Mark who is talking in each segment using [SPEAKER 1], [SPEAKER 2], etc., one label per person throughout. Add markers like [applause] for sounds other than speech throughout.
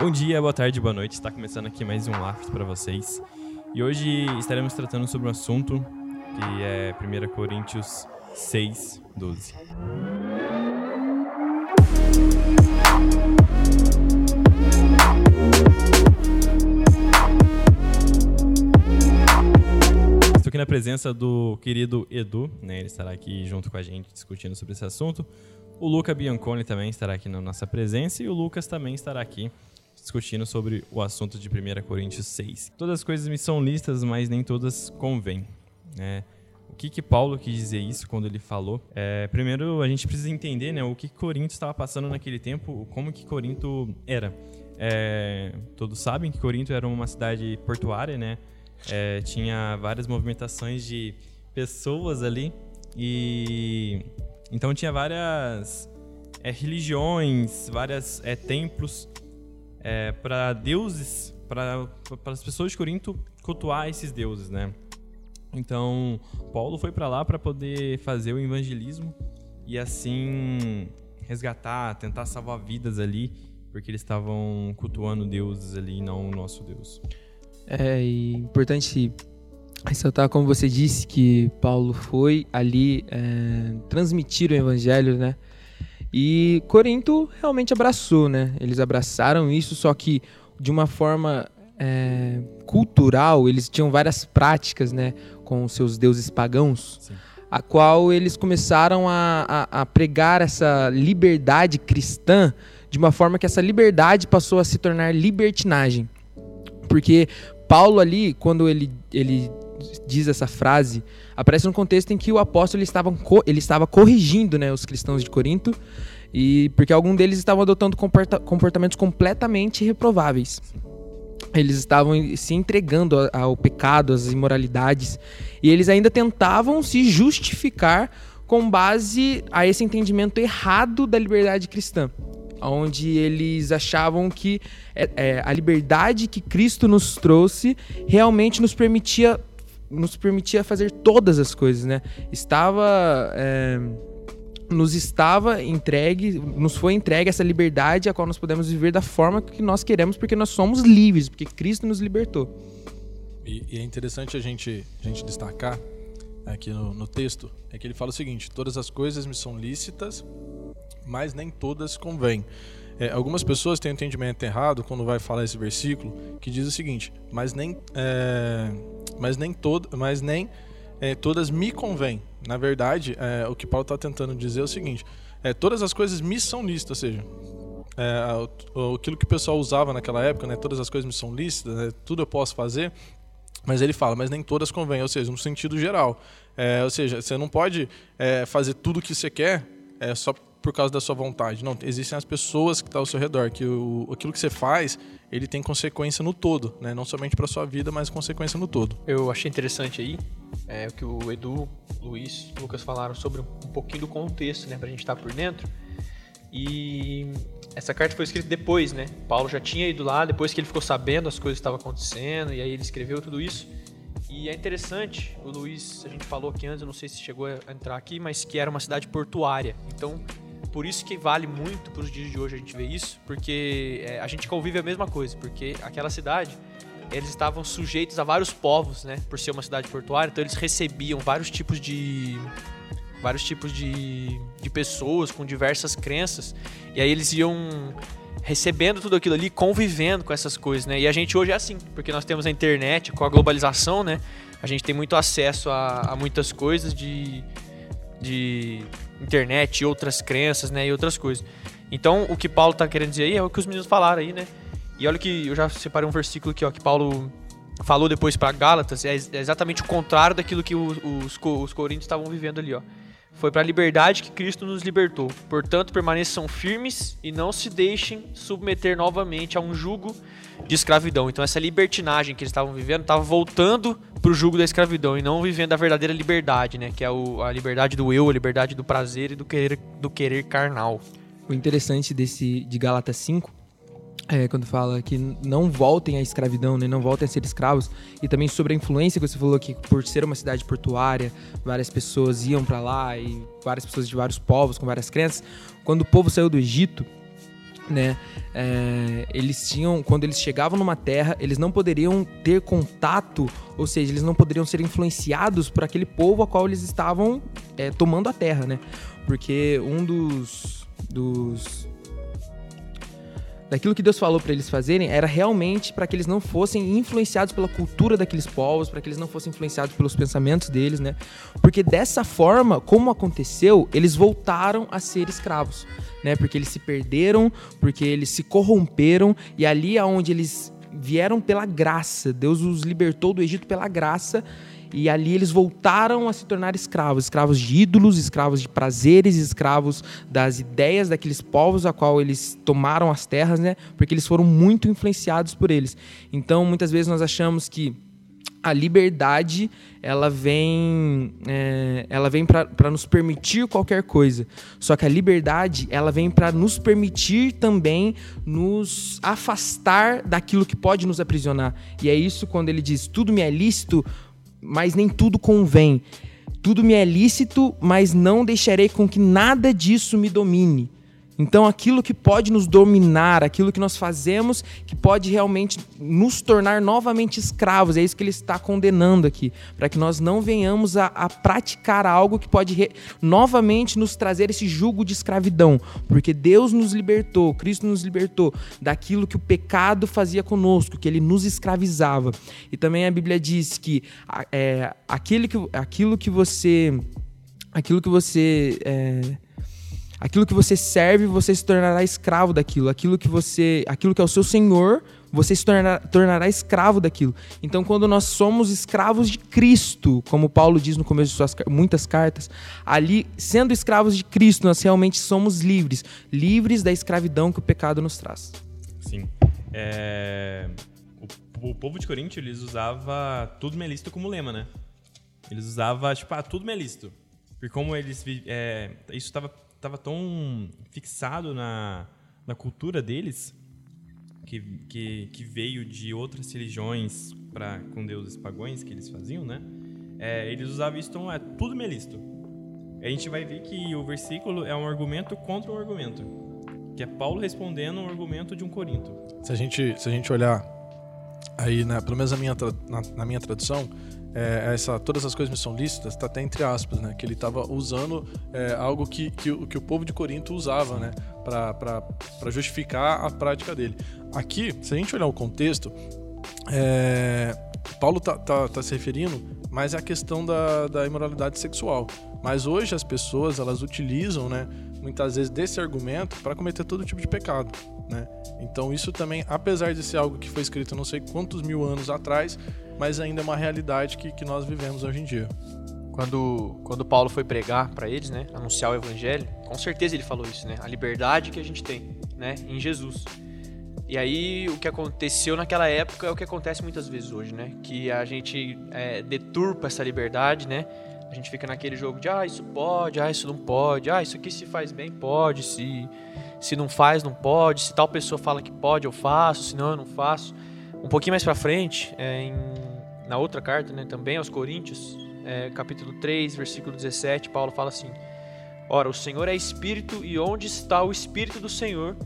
[SPEAKER 1] Bom dia, boa tarde, boa noite. Está começando aqui mais um After para vocês. E hoje estaremos tratando sobre um assunto que é 1 Coríntios 6, 12. Estou aqui na presença do querido Edu, né? Ele estará aqui junto com a gente discutindo sobre esse assunto. O Luca Bianconi também estará aqui na nossa presença e o Lucas também estará aqui discutindo sobre o assunto de 1 Coríntios 6. Todas as coisas me são listas, mas nem todas convêm. Né? O que, que Paulo quis dizer isso quando ele falou? É, primeiro, a gente precisa entender né, o que Corinto estava passando naquele tempo, como que Corinto era. É, todos sabem que Corinto era uma cidade portuária, né? É, tinha várias movimentações de pessoas ali e então tinha várias é, religiões, vários é, templos é, para deuses, para as pessoas de Corinto cultuar esses deuses, né? Então, Paulo foi para lá para poder fazer o evangelismo e assim resgatar, tentar salvar vidas ali, porque eles estavam cultuando deuses ali não o nosso Deus.
[SPEAKER 2] É importante ressaltar, como você disse, que Paulo foi ali é, transmitir o evangelho, né? E Corinto realmente abraçou, né? Eles abraçaram isso, só que de uma forma é, cultural, eles tinham várias práticas, né? Com seus deuses pagãos, Sim. a qual eles começaram a, a, a pregar essa liberdade cristã de uma forma que essa liberdade passou a se tornar libertinagem. Porque Paulo ali, quando ele, ele diz essa frase, aparece num contexto em que o apóstolo estava, ele estava corrigindo né, os cristãos de Corinto, e porque alguns deles estavam adotando comportamentos completamente reprováveis. Eles estavam se entregando ao pecado, às imoralidades, e eles ainda tentavam se justificar com base a esse entendimento errado da liberdade cristã onde eles achavam que é, é, a liberdade que Cristo nos trouxe realmente nos permitia nos permitia fazer todas as coisas, né? Estava é, nos estava entregue, nos foi entregue essa liberdade a qual nós podemos viver da forma que nós queremos, porque nós somos livres, porque Cristo nos libertou.
[SPEAKER 3] E, e é interessante a gente, a gente destacar aqui no, no texto é que ele fala o seguinte: todas as coisas me são lícitas, mas nem todas convêm. É, algumas pessoas têm um entendimento errado quando vai falar esse versículo, que diz o seguinte: mas nem, é, mas nem, todo, mas nem é, todas me convêm. Na verdade, é, o que Paulo está tentando dizer é o seguinte: é, todas as coisas me são lícitas, ou seja, é, aquilo que o pessoal usava naquela época, né, todas as coisas me são lícitas, né, tudo eu posso fazer. Mas ele fala, mas nem todas convêm, ou seja, no sentido geral. É, ou seja, você não pode é, fazer tudo o que você quer é, só por causa da sua vontade. Não, existem as pessoas que estão ao seu redor, que o, aquilo que você faz, ele tem consequência no todo, né? Não somente para sua vida, mas consequência no todo.
[SPEAKER 4] Eu achei interessante aí é, o que o Edu, Luiz, Lucas falaram sobre um pouquinho do contexto, né, para a gente estar tá por dentro. E essa carta foi escrita depois, né? Paulo já tinha ido lá, depois que ele ficou sabendo as coisas que estavam acontecendo, e aí ele escreveu tudo isso. E é interessante, o Luiz, a gente falou aqui antes, eu não sei se chegou a entrar aqui, mas que era uma cidade portuária. Então, por isso que vale muito para os dias de hoje a gente ver isso, porque é, a gente convive a mesma coisa, porque aquela cidade eles estavam sujeitos a vários povos, né, por ser uma cidade portuária, então eles recebiam vários tipos de vários tipos de, de pessoas com diversas crenças, e aí eles iam recebendo tudo aquilo ali, convivendo com essas coisas, né? E a gente hoje é assim, porque nós temos a internet, com a globalização, né? A gente tem muito acesso a, a muitas coisas de, de internet e outras crenças, né? E outras coisas. Então, o que Paulo está querendo dizer aí é o que os meninos falaram aí, né? E olha que eu já separei um versículo aqui, ó, que Paulo falou depois para Gálatas, é, é exatamente o contrário daquilo que os, os, os coríntios estavam vivendo ali, ó. Foi para a liberdade que Cristo nos libertou. Portanto, permaneçam firmes e não se deixem submeter novamente a um jugo de escravidão. Então, essa libertinagem que eles estavam vivendo estava voltando para o jugo da escravidão e não vivendo a verdadeira liberdade, né? Que é o, a liberdade do eu, a liberdade do prazer e do querer, do querer carnal.
[SPEAKER 2] O interessante desse de Gálatas 5 é, quando fala que não voltem à escravidão, né, não voltem a ser escravos, e também sobre a influência que você falou que por ser uma cidade portuária, várias pessoas iam para lá e várias pessoas de vários povos com várias crenças. Quando o povo saiu do Egito, né? É, eles tinham, quando eles chegavam numa terra, eles não poderiam ter contato, ou seja, eles não poderiam ser influenciados por aquele povo a qual eles estavam é, tomando a terra, né? Porque um dos, dos daquilo que Deus falou para eles fazerem era realmente para que eles não fossem influenciados pela cultura daqueles povos, para que eles não fossem influenciados pelos pensamentos deles, né? Porque dessa forma, como aconteceu, eles voltaram a ser escravos, né? Porque eles se perderam, porque eles se corromperam e ali aonde eles vieram pela graça, Deus os libertou do Egito pela graça e ali eles voltaram a se tornar escravos, escravos de ídolos, escravos de prazeres, escravos das ideias daqueles povos a qual eles tomaram as terras, né? Porque eles foram muito influenciados por eles. Então, muitas vezes nós achamos que a liberdade ela vem é, ela vem para nos permitir qualquer coisa só que a liberdade ela vem para nos permitir também nos afastar daquilo que pode nos aprisionar e é isso quando ele diz tudo me é lícito mas nem tudo convém. Tudo me é lícito, mas não deixarei com que nada disso me domine. Então, aquilo que pode nos dominar, aquilo que nós fazemos, que pode realmente nos tornar novamente escravos, é isso que ele está condenando aqui, para que nós não venhamos a, a praticar algo que pode re, novamente nos trazer esse jugo de escravidão, porque Deus nos libertou, Cristo nos libertou daquilo que o pecado fazia conosco, que ele nos escravizava. E também a Bíblia diz que é, aquilo, que aquilo que você. Aquilo que você. É, Aquilo que você serve, você se tornará escravo daquilo. Aquilo que você, aquilo que é o seu senhor, você se tornará, tornará escravo daquilo. Então, quando nós somos escravos de Cristo, como Paulo diz no começo de suas muitas cartas, ali, sendo escravos de Cristo, nós realmente somos livres, livres da escravidão que o pecado nos traz.
[SPEAKER 1] Sim. É... O, o, povo de Corinto eles usava tudo me é como lema, né? Eles usavam tipo ah, tudo me é lícito. Porque como eles é... isso estava estava tão fixado na, na cultura deles que, que, que veio de outras religiões para com deuses pagões que eles faziam, né? É, eles usavam isso, então é tudo me. A gente vai ver que o versículo é um argumento contra um argumento, que é Paulo respondendo um argumento de um Corinto.
[SPEAKER 3] Se a gente, se a gente olhar aí, né, pelo menos na minha, na, na minha tradução, é, essa, todas as coisas me são lícitas, está até entre aspas, né? Que ele estava usando é, algo que, que, que, o povo de Corinto usava, né? Para justificar a prática dele. Aqui, se a gente olhar o contexto, é, Paulo está tá, tá se referindo mais à questão da, da imoralidade sexual. Mas hoje as pessoas, elas utilizam, né? Muitas vezes desse argumento para cometer todo tipo de pecado. Né? Então isso também, apesar de ser algo que foi escrito não sei quantos mil anos atrás, mas ainda é uma realidade que, que nós vivemos hoje em dia.
[SPEAKER 4] Quando, quando Paulo foi pregar para eles, né, anunciar o evangelho, com certeza ele falou isso, né, a liberdade que a gente tem, né, em Jesus. E aí o que aconteceu naquela época é o que acontece muitas vezes hoje, né, que a gente é, deturpa essa liberdade, né, a gente fica naquele jogo de ah isso pode, ah isso não pode, ah isso aqui se faz bem pode, se se não faz, não pode. Se tal pessoa fala que pode, eu faço. Se não, eu não faço. Um pouquinho mais para frente, é, em, na outra carta, né, também aos Coríntios, é, capítulo 3, versículo 17, Paulo fala assim: Ora, o Senhor é Espírito, e onde está o Espírito do Senhor,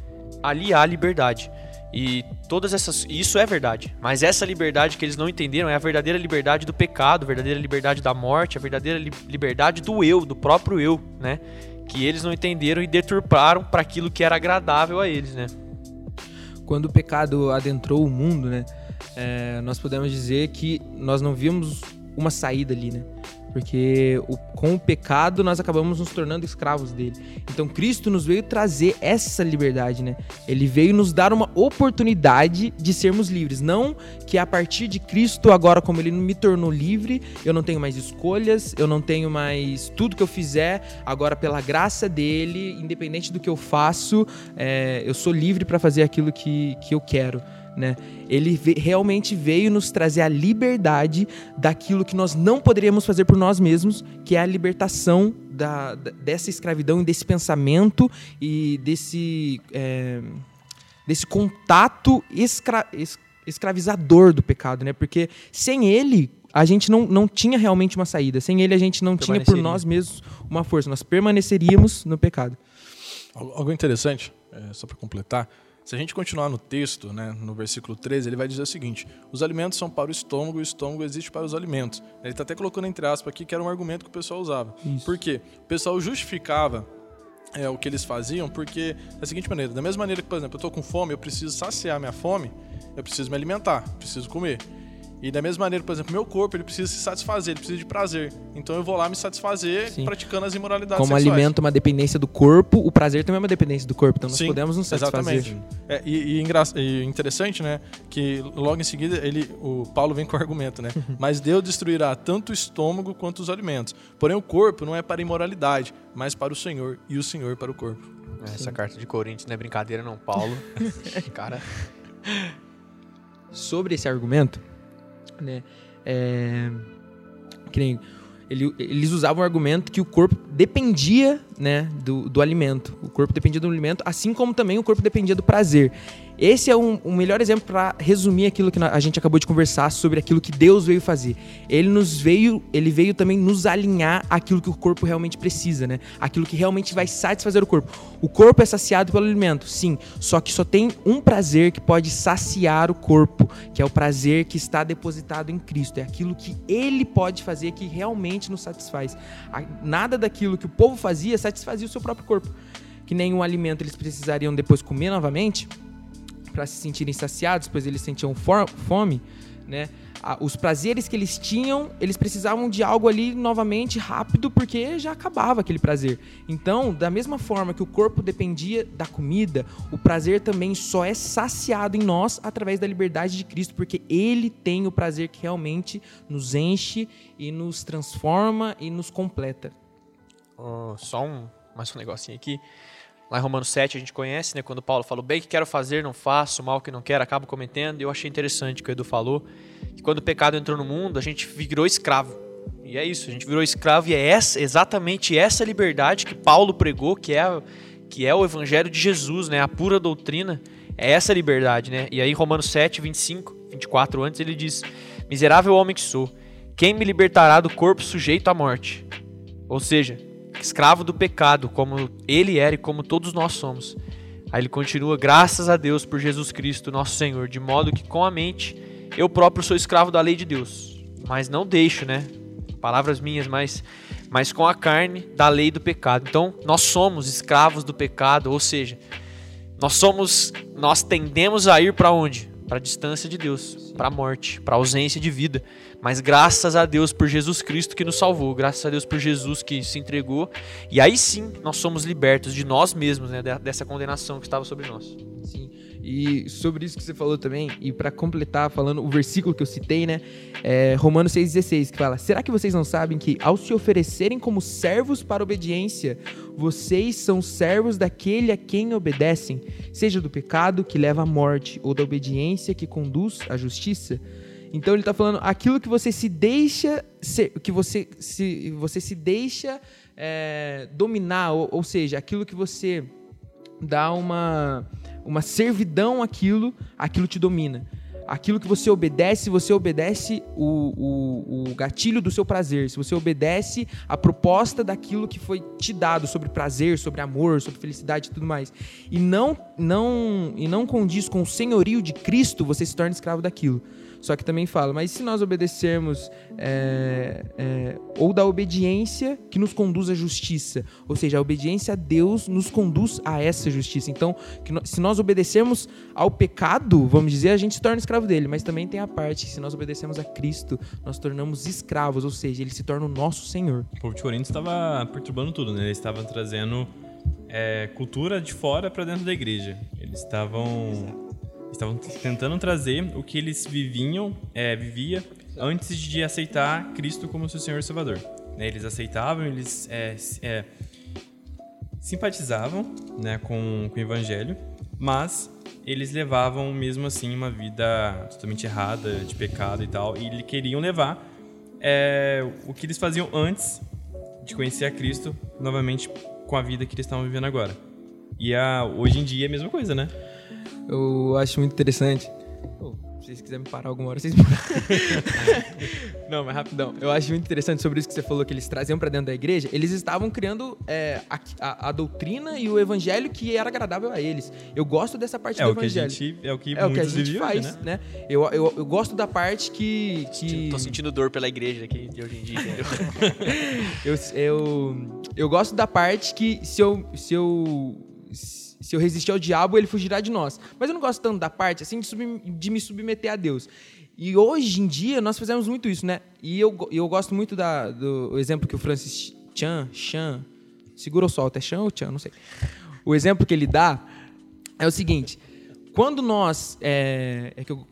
[SPEAKER 4] ali há liberdade. E todas essas. Isso é verdade. Mas essa liberdade que eles não entenderam é a verdadeira liberdade do pecado, a verdadeira liberdade da morte, a verdadeira li liberdade do eu, do próprio eu, né? que eles não entenderam e deturparam para aquilo que era agradável a eles, né?
[SPEAKER 2] Quando o pecado adentrou o mundo, né, é, nós podemos dizer que nós não vimos uma saída ali, né? Porque o, com o pecado nós acabamos nos tornando escravos dele. Então Cristo nos veio trazer essa liberdade, né? Ele veio nos dar uma oportunidade de sermos livres. Não que a partir de Cristo, agora, como ele me tornou livre, eu não tenho mais escolhas, eu não tenho mais tudo que eu fizer, agora pela graça dele, independente do que eu faço, é, eu sou livre para fazer aquilo que, que eu quero né? Ele realmente veio nos trazer a liberdade daquilo que nós não poderíamos fazer por nós mesmos, que é a libertação da, dessa escravidão e desse pensamento e desse, é, desse contato escra, escravizador do pecado, né? Porque sem ele a gente não, não tinha realmente uma saída. Sem ele a gente não tinha por nós mesmos uma força. Nós permaneceríamos no pecado.
[SPEAKER 3] Algo interessante, é, só para completar, se a gente continuar no texto, né, no versículo 13, ele vai dizer o seguinte: os alimentos são para o estômago e o estômago existe para os alimentos. Ele está até colocando entre aspas aqui que era um argumento que o pessoal usava.
[SPEAKER 2] Isso.
[SPEAKER 3] Por quê? O pessoal justificava é, o que eles faziam porque, da seguinte maneira: da mesma maneira que, por exemplo, eu estou com fome, eu preciso saciar minha fome, eu preciso me alimentar, preciso comer. E da mesma maneira, por exemplo, meu corpo ele precisa se satisfazer, ele precisa de prazer. Então eu vou lá me satisfazer
[SPEAKER 2] Sim.
[SPEAKER 3] praticando as imoralidades
[SPEAKER 2] Como
[SPEAKER 3] sexuais.
[SPEAKER 2] alimento é uma dependência do corpo, o prazer também é uma dependência do corpo. Então nós
[SPEAKER 3] Sim,
[SPEAKER 2] podemos nos satisfazer.
[SPEAKER 3] Exatamente. É, e, e e interessante, né, que logo em seguida ele, o Paulo vem com o argumento, né? [laughs] Mas Deus destruirá tanto o estômago quanto os alimentos. Porém o corpo não é para a imoralidade, mas para o Senhor e o Senhor para o corpo.
[SPEAKER 4] Essa carta de Coríntios não é brincadeira, não, Paulo. [laughs] Cara,
[SPEAKER 2] sobre esse argumento, né? É, que nem ele- eles usavam o argumento que o corpo dependia, né, do, do alimento. O corpo dependia do alimento, assim como também o corpo dependia do prazer. Esse é um, um melhor exemplo para resumir aquilo que a gente acabou de conversar sobre aquilo que Deus veio fazer. Ele nos veio, ele veio também nos alinhar aquilo que o corpo realmente precisa, né? Aquilo que realmente vai satisfazer o corpo. O corpo é saciado pelo alimento, sim, só que só tem um prazer que pode saciar o corpo, que é o prazer que está depositado em Cristo. É aquilo que ele pode fazer que realmente nos satisfaz. Nada daquilo que o povo fazia satisfazia o seu próprio corpo. Que nenhum alimento eles precisariam depois comer novamente para se sentirem saciados, pois eles sentiam fome, né? Os prazeres que eles tinham, eles precisavam de algo ali novamente rápido, porque já acabava aquele prazer. Então, da mesma forma que o corpo dependia da comida, o prazer também só é saciado em nós através da liberdade de Cristo, porque Ele tem o prazer que realmente nos enche e nos transforma e nos completa.
[SPEAKER 4] ó, só um, mais um negocinho aqui. Lá em Romanos 7 a gente conhece, né? Quando Paulo fala, o bem que quero fazer, não faço, mal que não quero, acabo cometendo. E eu achei interessante o que o Edu falou, que quando o pecado entrou no mundo, a gente virou escravo. E é isso, a gente virou escravo e é essa, exatamente essa liberdade que Paulo pregou, que é, que é o evangelho de Jesus, né? A pura doutrina, é essa liberdade, né? E aí Romanos 7, 25, 24 antes, ele diz, miserável homem que sou, quem me libertará do corpo sujeito à morte? Ou seja, escravo do pecado, como ele era e como todos nós somos. Aí ele continua, graças a Deus por Jesus Cristo, nosso Senhor, de modo que com a mente eu próprio sou escravo da lei de Deus, mas não deixo, né? Palavras minhas, mas, mas com a carne da lei do pecado. Então, nós somos escravos do pecado, ou seja, nós somos, nós tendemos a ir para onde? Para a distância de Deus, para a morte, para a ausência de vida. Mas graças a Deus por Jesus Cristo que nos salvou, graças a Deus por Jesus que se entregou, e aí sim nós somos libertos de nós mesmos, né, de- dessa condenação que estava sobre nós.
[SPEAKER 2] E sobre isso que você falou também, e para completar, falando o versículo que eu citei, né? É Romanos 6,16, que fala: Será que vocês não sabem que, ao se oferecerem como servos para obediência, vocês são servos daquele a quem obedecem, seja do pecado que leva à morte, ou da obediência que conduz à justiça? Então ele está falando aquilo que você se deixa ser, que você se, você se deixa é, dominar, ou, ou seja, aquilo que você dá uma, uma servidão àquilo, aquilo te domina. Aquilo que você obedece, você obedece o, o, o gatilho do seu prazer. Se você obedece a proposta daquilo que foi te dado sobre prazer, sobre amor, sobre felicidade e tudo mais, e não, não, e não condiz com o senhorio de Cristo, você se torna escravo daquilo. Só que também fala, mas se nós obedecermos é, é, ou da obediência que nos conduz à justiça, ou seja, a obediência a Deus nos conduz a essa justiça. Então, se nós obedecermos ao pecado, vamos dizer, a gente se torna escravo dele, mas também tem a parte que se nós obedecemos a Cristo, nós tornamos escravos, ou seja, ele se torna o nosso Senhor.
[SPEAKER 1] O povo de Corinto estava perturbando tudo, né? Eles estavam trazendo é, cultura de fora para dentro da igreja. Eles estavam estavam tentando trazer o que eles viviam, é, vivia antes de aceitar Cristo como seu Senhor e Salvador. Né? Eles aceitavam, eles é, é, simpatizavam né, com, com o Evangelho, mas eles levavam mesmo assim uma vida totalmente errada, de pecado e tal, e eles queriam levar é, o que eles faziam antes de conhecer a Cristo novamente com a vida que eles estavam vivendo agora. E a, hoje em dia é a mesma coisa, né?
[SPEAKER 2] Eu acho muito interessante. Se vocês quiserem me parar alguma hora, vocês me. [laughs] Não, mas rapidão. Eu acho muito interessante sobre isso que você falou, que eles traziam pra dentro da igreja. Eles estavam criando é, a, a- a doutrina e o evangelho que era agradável a eles. Eu gosto dessa parte
[SPEAKER 1] É
[SPEAKER 2] do
[SPEAKER 1] o que a
[SPEAKER 2] evangelho.
[SPEAKER 1] gente, é o que
[SPEAKER 2] é o que a gente faz,
[SPEAKER 1] hoje, né?
[SPEAKER 2] né? Eu, eu, eu gosto da parte que. que...
[SPEAKER 4] Tô sentindo dor pela igreja aqui de hoje em dia? [laughs]
[SPEAKER 2] Eu, eu, eu gosto da parte que se eu, se eu se eu resistir ao diabo, ele fugirá de nós. Mas eu não gosto tanto da parte assim de, sub- de me submeter a Deus. E hoje em dia nós fazemos muito isso, né? E eu, eu gosto muito da, do exemplo que o Francis Chan, Chan, segura ou solta, é Chan ou Chan, não sei. O exemplo que ele dá é o seguinte: quando nós. É, é que eu,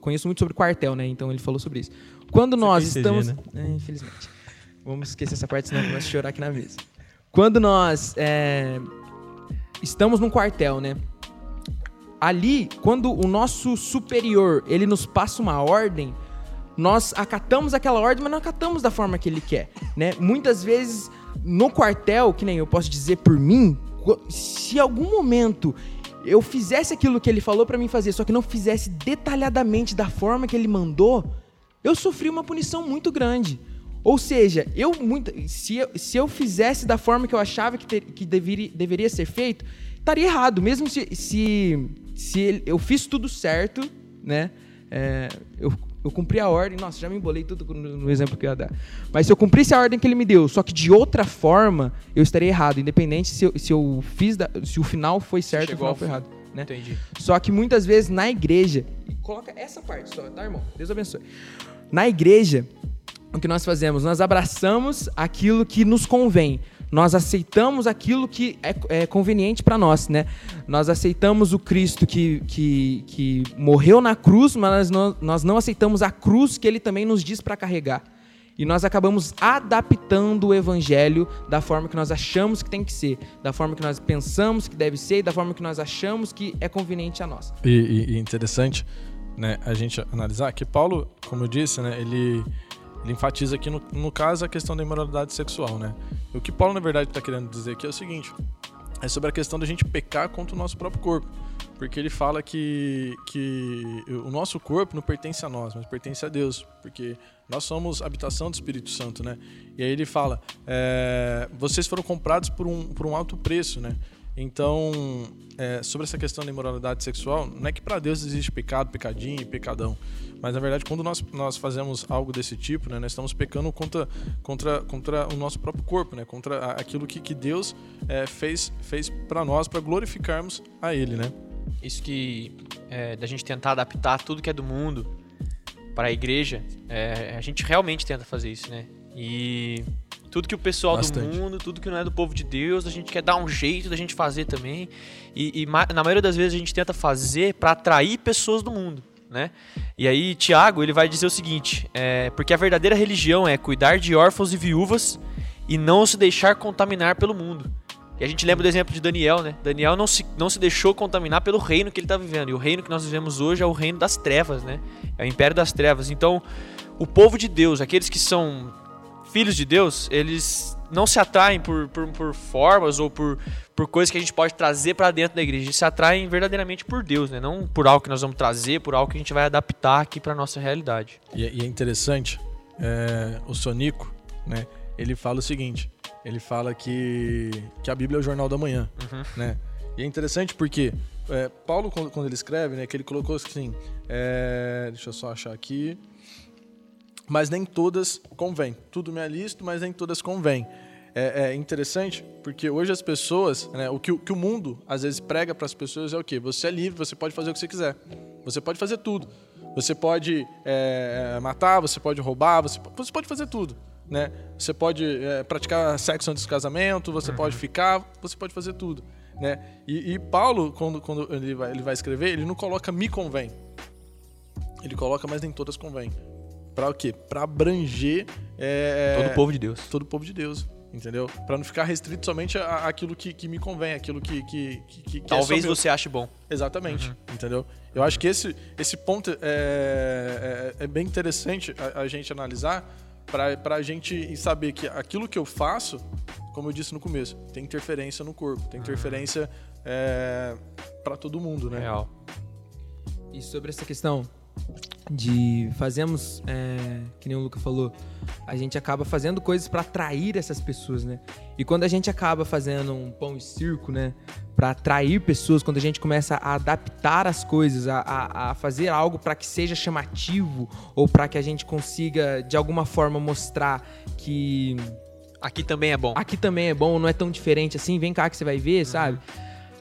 [SPEAKER 2] conheço muito sobre quartel, né? Então ele falou sobre isso. Quando nós
[SPEAKER 1] fez CG,
[SPEAKER 2] estamos.
[SPEAKER 1] né?
[SPEAKER 2] É, infelizmente. Vamos esquecer essa parte, senão eu começo a chorar aqui na mesa. Quando nós é, estamos num quartel, né? Ali, quando o nosso superior ele nos passa uma ordem, nós acatamos aquela ordem, mas não acatamos da forma que ele quer, né? Muitas vezes no quartel, que nem eu posso dizer por mim, se algum momento eu fizesse aquilo que ele falou pra mim fazer, só que não fizesse detalhadamente da forma que ele mandou, eu sofri uma punição muito grande. Ou seja, eu muito, se, eu, se eu fizesse da forma que eu achava que, ter- que deveria, deveria ser feito, estaria errado. Mesmo se, se, se eu fiz tudo certo, né? É, eu, eu cumpri a ordem. Nossa, já me embolei tudo no, no exemplo que eu ia dar. Mas se eu cumprisse a ordem que ele me deu, só que de outra forma, eu estaria errado. Independente se eu, se eu fiz, da- se o final foi certo ou o final foi errado. Né?
[SPEAKER 4] Entendi.
[SPEAKER 2] Só que muitas vezes na igreja, coloca essa parte só, tá, irmão? Deus abençoe. Na igreja, o que nós fazemos? Nós abraçamos aquilo que nos convém. Nós aceitamos aquilo que é, é conveniente para nós, né? Nós aceitamos o Cristo que, que, que morreu na cruz, mas nós, nós não aceitamos a cruz que ele também nos diz para carregar. E nós acabamos adaptando o evangelho da forma que nós achamos que tem que ser, da forma que nós pensamos que deve ser e da forma que nós achamos que é conveniente a nós.
[SPEAKER 3] E- e interessante, né, a gente analisar que Paulo, como eu disse, né, ele, ele enfatiza aqui no, no caso a questão da imoralidade sexual, né? E o que Paulo na verdade está querendo dizer aqui é o seguinte: é sobre a questão da gente pecar contra o nosso próprio corpo, porque ele fala que que o nosso corpo não pertence a nós, mas pertence a Deus, porque nós somos habitação do Espírito Santo, né? E aí ele fala: é, vocês foram comprados por um por um alto preço, né? Então, é, sobre essa questão da imoralidade sexual, não é que para Deus existe pecado, pecadinho e pecadão. Mas, na verdade, quando nós, nós fazemos algo desse tipo, né, nós estamos pecando contra, contra, contra o nosso próprio corpo, né, contra aquilo que, que Deus é, fez, fez para nós, para glorificarmos a Ele. Né?
[SPEAKER 4] Isso que é, da gente tentar adaptar tudo que é do mundo para a igreja, é, a gente realmente tenta fazer isso, né? E tudo que o pessoal
[SPEAKER 3] Bastante.
[SPEAKER 4] do mundo, tudo que não é do povo de Deus, a gente quer dar um jeito da gente fazer também. E, e na maioria das vezes a gente tenta fazer para atrair pessoas do mundo, né? E aí Tiago ele vai dizer o seguinte: é, porque a verdadeira religião é cuidar de órfãos e viúvas e não se deixar contaminar pelo mundo. E a gente lembra do exemplo de Daniel, né? Daniel não se, não se deixou contaminar pelo reino que ele está vivendo. E o reino que nós vivemos hoje é o reino das trevas, né? É o império das trevas. Então, o povo de Deus, aqueles que são filhos de Deus, eles não se atraem por, por, por formas ou por, por coisas que a gente pode trazer para dentro da igreja. Eles se atraem verdadeiramente por Deus, né? Não por algo que nós vamos trazer, por algo que a gente vai adaptar aqui para nossa realidade.
[SPEAKER 3] E, é- e é interessante, é, o Sonico, né, ele fala o seguinte, ele fala que, que a Bíblia é o jornal da manhã, né? E é interessante porque é, Paulo, quando, quando ele escreve, né, que ele colocou assim, é, deixa eu só achar aqui, mas nem todas convém. Tudo me é lícito, mas nem todas convém. É, é interessante porque hoje as pessoas, né, o que, o que o mundo às vezes prega para as pessoas é o quê? Você é livre, você pode fazer o que você quiser. Você pode fazer tudo. Você pode é, matar, você pode roubar, você, você pode fazer tudo. Né? Você pode é, praticar sexo antes do casamento, você pode ficar, você pode fazer tudo. Né? E, e Paulo, quando, quando ele, vai, ele vai escrever, ele não coloca me convém. Ele coloca, mas nem todas convém. Para o quê? Para abranger é,
[SPEAKER 4] Todo o povo de Deus.
[SPEAKER 3] todo o povo de Deus. Entendeu? Para não ficar restrito somente àquilo que, que me convém, aquilo que. que, que, que é
[SPEAKER 4] Talvez
[SPEAKER 3] meu.
[SPEAKER 4] você ache bom.
[SPEAKER 3] Exatamente. Entendeu? Eu acho que esse, esse ponto é, é, é bem interessante a, a gente analisar para a gente saber que aquilo que eu faço, como eu disse no começo, tem interferência no corpo, tem interferência para todo mundo, né?
[SPEAKER 4] Real.
[SPEAKER 2] E sobre essa questão de fazemos, é, que nem o Luca falou, a gente acaba fazendo coisas para atrair essas pessoas, né? E quando a gente acaba fazendo um pão e circo, né, para atrair pessoas, quando a gente começa a adaptar as coisas, a, a, a fazer algo para que seja chamativo ou para que a gente consiga de alguma forma mostrar que
[SPEAKER 4] Aqui também é bom.
[SPEAKER 2] aqui também é bom, não é tão diferente assim, vem cá que você vai ver, sabe?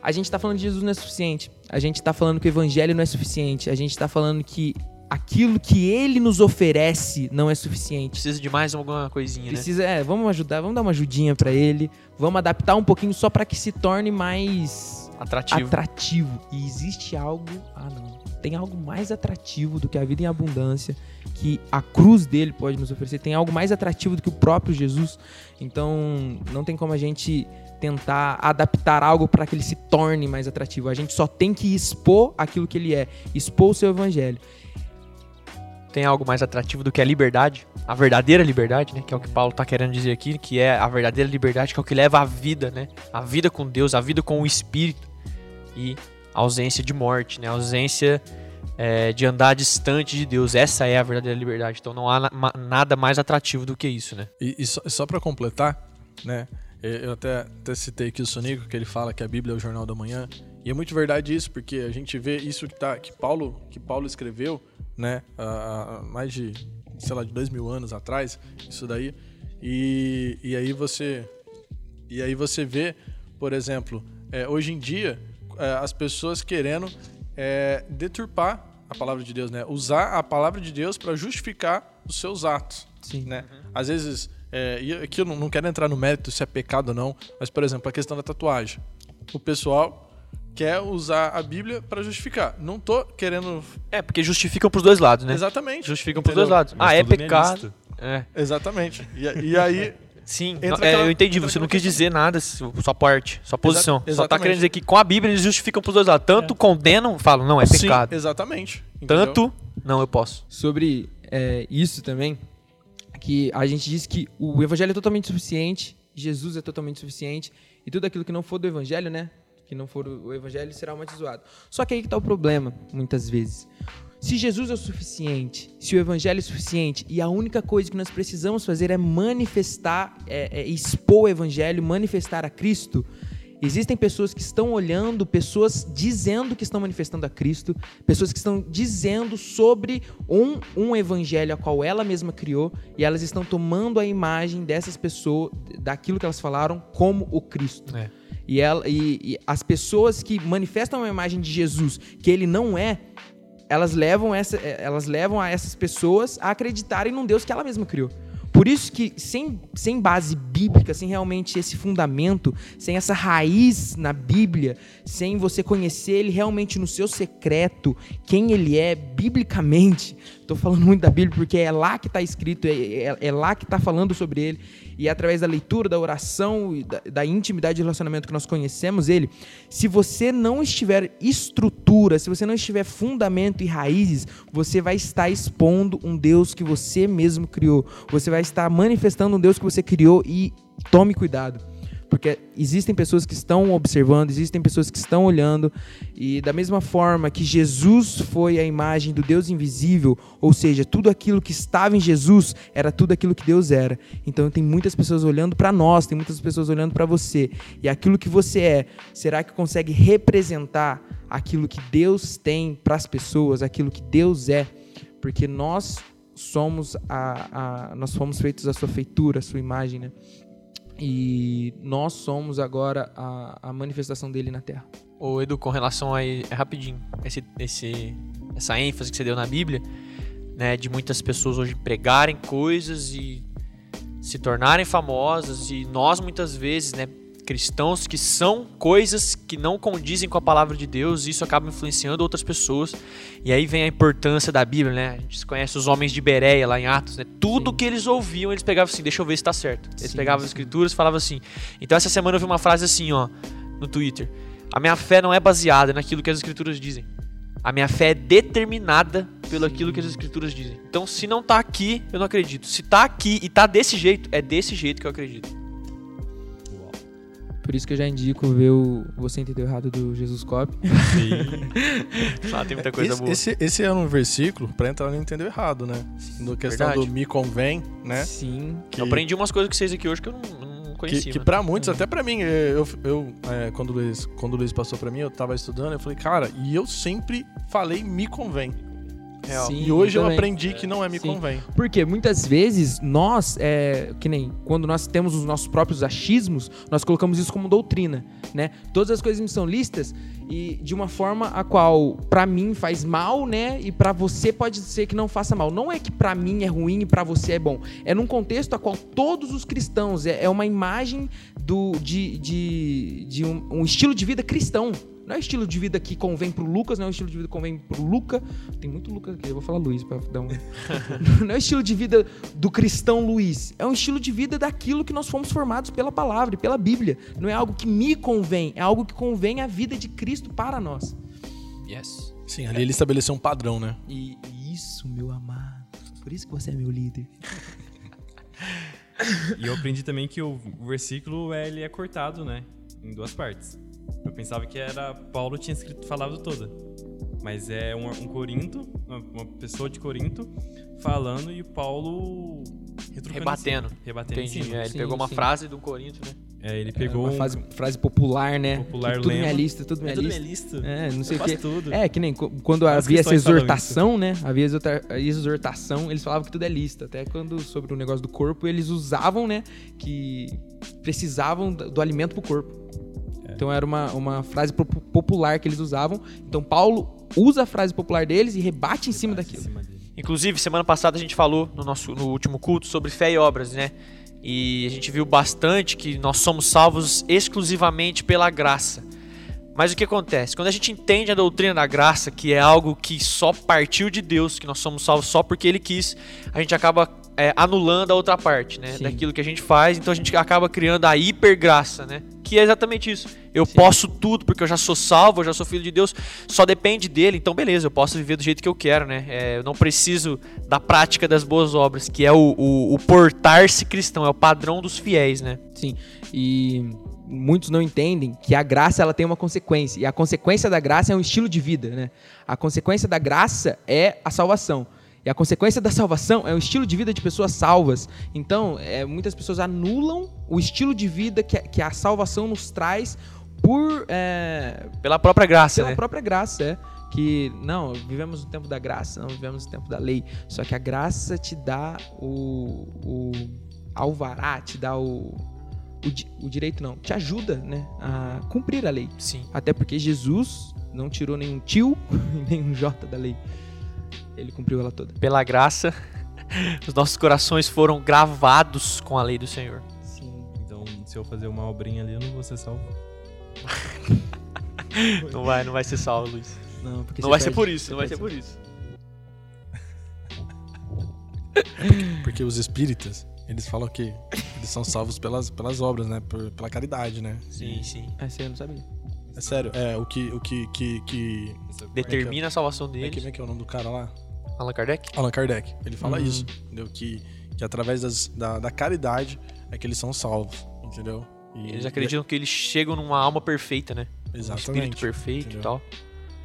[SPEAKER 2] A gente tá falando de Jesus não é suficiente. A gente tá falando que o evangelho não é suficiente. A gente tá falando que aquilo que ele nos oferece não é suficiente.
[SPEAKER 4] Precisa de mais alguma coisinha, né?
[SPEAKER 2] Precisa, é, vamos ajudar, vamos dar uma ajudinha pra ele, vamos adaptar um pouquinho só pra que se torne mais
[SPEAKER 4] Atrativo.
[SPEAKER 2] atrativo. E existe algo, ah não, tem algo mais atrativo do que a vida em abundância que a cruz dele pode nos oferecer. Tem algo mais atrativo do que o próprio Jesus. Então, não tem como a gente tentar adaptar algo para que ele se torne mais atrativo. A gente só tem que expor aquilo que ele é, expor o seu evangelho.
[SPEAKER 4] Tem algo mais atrativo do que a liberdade, a verdadeira liberdade, né? Que é o que Paulo tá querendo dizer aqui, que é a verdadeira liberdade, que é o que leva à vida, né? A vida com Deus, a vida com o Espírito e a ausência de morte, né? A ausência é, de andar distante de Deus. Essa é a verdadeira liberdade. Então não há na- nada mais atrativo do que isso, né?
[SPEAKER 3] E, e só, só para completar, né? Eu até, até citei aqui o Sonico, que ele fala que a Bíblia é o jornal da manhã. E é muito verdade isso, porque a gente vê isso que, tá, que, Paulo, que Paulo escreveu, né? Há, mais de, sei lá, de dois mil anos atrás, isso daí. E, e aí você. E aí você vê, por exemplo, é, hoje em dia, é, as pessoas querendo é, deturpar a palavra de Deus, né? Usar a palavra de Deus para justificar os seus atos
[SPEAKER 2] Sim.
[SPEAKER 3] né? Às vezes, é, e aqui eu não quero entrar no mérito se é pecado ou não, mas, por exemplo, a questão da tatuagem. O pessoal quer usar a Bíblia para justificar. Não tô querendo.
[SPEAKER 4] É, porque justificam pros dois lados, né?
[SPEAKER 3] Exatamente.
[SPEAKER 4] Justificam pros
[SPEAKER 3] Entendeu?
[SPEAKER 4] dois lados.
[SPEAKER 1] Mas
[SPEAKER 4] ah, é
[SPEAKER 1] tudo
[SPEAKER 4] pecado. É.
[SPEAKER 3] Exatamente. E, e aí. [laughs]
[SPEAKER 4] Sim, é,
[SPEAKER 3] aquela-
[SPEAKER 4] eu entendi. Você não quis dizer nada, sua parte, sua posição. Só tá
[SPEAKER 3] exatamente.
[SPEAKER 4] querendo dizer que com a Bíblia eles justificam pros dois lados. Tanto condenam, falam, não, é
[SPEAKER 3] Sim,
[SPEAKER 4] pecado.
[SPEAKER 3] exatamente. Entendeu?
[SPEAKER 4] Tanto, não, eu posso.
[SPEAKER 2] sobre é, isso também, que a gente diz que o evangelho é totalmente suficiente, Jesus é totalmente suficiente, e tudo aquilo que não for do evangelho, né? Que não for o evangelho será amaldiçoado. Só que aí que tá o problema, muitas vezes. Se Jesus é o suficiente, se o evangelho é suficiente, e a única coisa que nós precisamos fazer é manifestar, é, é expor o evangelho, manifestar a Cristo, Existem pessoas que estão olhando, pessoas dizendo que estão manifestando a Cristo, pessoas que estão dizendo sobre um, um evangelho a qual ela mesma criou, e elas estão tomando a imagem dessas pessoas, daquilo que elas falaram, como o Cristo.
[SPEAKER 4] É.
[SPEAKER 2] E, ela, e, e as pessoas que manifestam a imagem de Jesus, que ele não é, elas levam, essa, eh, elas levam a essas pessoas a acreditarem num Deus que ela mesma criou. Por isso que, sem, sem base bíblica, sem realmente esse fundamento, sem essa raiz na Bíblia, sem você conhecer ele realmente no seu secreto, quem ele é biblicamente, estou falando muito da Bíblia porque é lá que está escrito, é, é, é lá que está falando sobre ele, e é através da leitura, da oração e da, da intimidade de relacionamento que nós conhecemos ele, se você não estiver estrutura, se você não estiver fundamento e raízes, você vai estar expondo um Deus que você mesmo criou. Você vai estar manifestando um Deus que você criou e tome cuidado. Porque existem pessoas que estão observando, existem pessoas que estão olhando, e da mesma forma que Jesus foi a imagem do Deus invisível, ou seja, tudo aquilo que estava em Jesus era tudo aquilo que Deus era. Então tem muitas pessoas olhando para nós, tem muitas pessoas olhando para você, e aquilo que você é, será que consegue representar aquilo que Deus tem para as pessoas, aquilo que Deus é? Porque nós somos a, a nós fomos feitos à sua feitura, à sua imagem, né? E nós somos agora a, a manifestação dele na Terra.
[SPEAKER 4] Ô Edu, com relação aí, é rapidinho, esse, esse, essa ênfase que você deu na Bíblia, né, de muitas pessoas hoje pregarem coisas e se tornarem famosas, e nós muitas vezes, né, cristãos que são coisas que não condizem com a palavra de Deus, e isso acaba influenciando outras pessoas. E aí vem a importância da Bíblia, né? A gente conhece os homens de Bereia lá em Atos, né? Tudo
[SPEAKER 2] Sim.
[SPEAKER 4] que eles ouviam, eles pegavam assim, deixa eu ver se tá certo. Eles
[SPEAKER 2] Sim,
[SPEAKER 4] pegavam
[SPEAKER 2] sim.
[SPEAKER 4] as escrituras e falavam assim. Então essa semana eu vi uma frase assim, ó, no Twitter. A minha fé não é baseada naquilo que as escrituras dizem. A minha fé é determinada pelo aquilo que as escrituras dizem. Então, se não tá aqui, eu não acredito. Se tá aqui e tá desse jeito, é desse jeito que eu acredito.
[SPEAKER 2] Por isso que eu já indico ver o Você Entendeu Errado do Jesus Cop.
[SPEAKER 1] Sim.
[SPEAKER 4] Lá tem muita coisa
[SPEAKER 3] esse,
[SPEAKER 4] boa.
[SPEAKER 3] esse, esse é um versículo pra entrar não entendeu errado, né? No questão
[SPEAKER 4] Verdade.
[SPEAKER 3] do me convém, né?
[SPEAKER 2] Sim.
[SPEAKER 3] Que,
[SPEAKER 4] Eu aprendi umas coisas com vocês aqui hoje que eu não, não
[SPEAKER 3] que,
[SPEAKER 4] conhecia.
[SPEAKER 3] que
[SPEAKER 4] mano.
[SPEAKER 3] pra muitos, até pra mim, eu, eu é, quando, o Luiz, quando o Luiz passou pra mim, eu tava estudando, eu falei, cara, e eu sempre falei me convém.
[SPEAKER 4] Real.
[SPEAKER 2] Sim,
[SPEAKER 3] e hoje eu
[SPEAKER 2] também.
[SPEAKER 3] aprendi que não é me
[SPEAKER 2] Sim.
[SPEAKER 3] convém.
[SPEAKER 2] Porque muitas vezes nós, é, que nem quando nós temos os nossos próprios achismos, nós colocamos isso como doutrina, né? Todas as coisas me são listas e de uma forma a qual pra mim faz mal, né? E pra você pode ser que não faça mal. Não é que pra mim é ruim e pra você é bom. É num contexto a qual todos os cristãos é, é uma imagem do de, de, de um, um estilo de vida cristão. Não é o estilo de vida que convém pro Lucas, não é o estilo de vida que convém pro Luca. Tem muito Lucas aqui, eu vou falar Luiz pra dar um. [laughs] não é o estilo de vida do cristão Luiz. É um estilo de vida daquilo que nós fomos formados pela palavra e pela Bíblia. Não é algo que me convém, é algo que convém à vida de Cristo para nós.
[SPEAKER 4] Yes.
[SPEAKER 3] Sim, ali ele estabeleceu um padrão, né?
[SPEAKER 2] E isso, meu amado. Por isso que você é meu líder.
[SPEAKER 1] E eu aprendi também que o versículo é, ele é cortado, né? Em duas partes. Eu pensava que era Paulo tinha escrito falado toda. Mas é um, um Corinto, uma, uma pessoa de Corinto falando e o Paulo
[SPEAKER 4] Rebatendo.
[SPEAKER 1] cima, rebatendo em
[SPEAKER 4] Entendi.
[SPEAKER 1] cima.
[SPEAKER 4] É, ele
[SPEAKER 2] Sim,
[SPEAKER 4] pegou uma
[SPEAKER 2] sim.
[SPEAKER 4] frase do Corinto, né?
[SPEAKER 1] É, ele
[SPEAKER 2] É
[SPEAKER 1] pegou
[SPEAKER 2] uma
[SPEAKER 1] um-
[SPEAKER 2] frase, frase popular, né?
[SPEAKER 1] Popular
[SPEAKER 2] tudo
[SPEAKER 1] lema.
[SPEAKER 2] minha lista, tudo minha
[SPEAKER 1] é tudo
[SPEAKER 2] lista.
[SPEAKER 1] minha lista.
[SPEAKER 2] É, não sei
[SPEAKER 1] Eu
[SPEAKER 2] o que.
[SPEAKER 1] tudo.
[SPEAKER 2] É, que nem quando
[SPEAKER 1] Vários
[SPEAKER 2] havia essa exortação, né? Havia exortação, eles falavam que tudo é lista. Até quando sobre o negócio do corpo, eles usavam, né? Que precisavam do do alimento pro corpo. Então era uma, uma frase po- popular que eles usavam. Então Paulo usa a frase popular deles e rebate em cima
[SPEAKER 1] Bate em
[SPEAKER 2] daquilo.
[SPEAKER 1] cima dele.
[SPEAKER 4] Inclusive, semana passada a gente falou no nosso no último culto sobre fé e obras, né? E a gente viu bastante que nós somos salvos exclusivamente pela graça. Mas o que acontece? Quando a gente entende a doutrina da graça, que é algo que só partiu de Deus, que nós somos salvos só porque Ele quis, a gente acaba é, anulando a outra parte, né?
[SPEAKER 2] Sim.
[SPEAKER 4] Daquilo que a gente faz, então a gente acaba criando a hipergraça, né? Que é exatamente isso. Eu
[SPEAKER 2] Sim.
[SPEAKER 4] posso tudo porque eu já sou salvo, eu já sou filho de Deus, só depende dele, então beleza, eu posso viver do jeito que eu quero, né? É, eu não preciso da prática das boas obras, que é o, o, o portar-se cristão, é o padrão dos fiéis, né?
[SPEAKER 2] Sim. E muitos não entendem que a graça ela tem uma consequência. E a consequência da graça é um estilo de vida, né? A consequência da graça é a salvação. E a consequência da salvação é o estilo de vida de pessoas salvas. Então, é, muitas pessoas anulam o estilo de vida que, a- que a salvação nos traz por é,
[SPEAKER 4] Pela própria graça,
[SPEAKER 2] pela
[SPEAKER 4] né?
[SPEAKER 2] própria graça, é. Que, não, vivemos no tempo da graça, não vivemos no tempo da lei. Só que a graça te dá o, o alvará, te dá o, o, o direito, não, te ajuda, né, a cumprir a lei.
[SPEAKER 4] Sim.
[SPEAKER 2] Até porque Jesus não tirou nenhum tio [laughs] nenhum J da lei. Ele cumpriu ela toda.
[SPEAKER 4] Pela graça, [laughs] os nossos corações foram gravados com a lei do Senhor.
[SPEAKER 2] Sim.
[SPEAKER 1] Então, se eu fazer uma obrinha ali, eu não vou ser salvo. [laughs]
[SPEAKER 4] Não vai, não vai ser salvo, Luiz.
[SPEAKER 2] Não, porque
[SPEAKER 4] Não
[SPEAKER 2] você
[SPEAKER 4] vai ser por isso, não vai ser por isso. [laughs]
[SPEAKER 3] Porque os espíritas, eles falam que eles são salvos pelas, pelas obras, né? Por- pela caridade, né?
[SPEAKER 4] Sim, sim.
[SPEAKER 2] Ah, você não sabia.
[SPEAKER 3] É sério, é o que. O que, que, que
[SPEAKER 4] Determina a salvação
[SPEAKER 3] como, é que,
[SPEAKER 4] deles.
[SPEAKER 3] como é que é o nome do cara lá?
[SPEAKER 4] Allan Kardec?
[SPEAKER 3] Allan Kardec. Ele fala
[SPEAKER 2] Uhum.
[SPEAKER 3] isso, entendeu? Que, que através das- da, da caridade é que eles são salvos, entendeu? E-
[SPEAKER 4] Eles acreditam que eles chegam numa alma perfeita, né? Um
[SPEAKER 3] Exatamente.
[SPEAKER 4] espírito perfeito
[SPEAKER 3] entendeu?
[SPEAKER 4] e tal.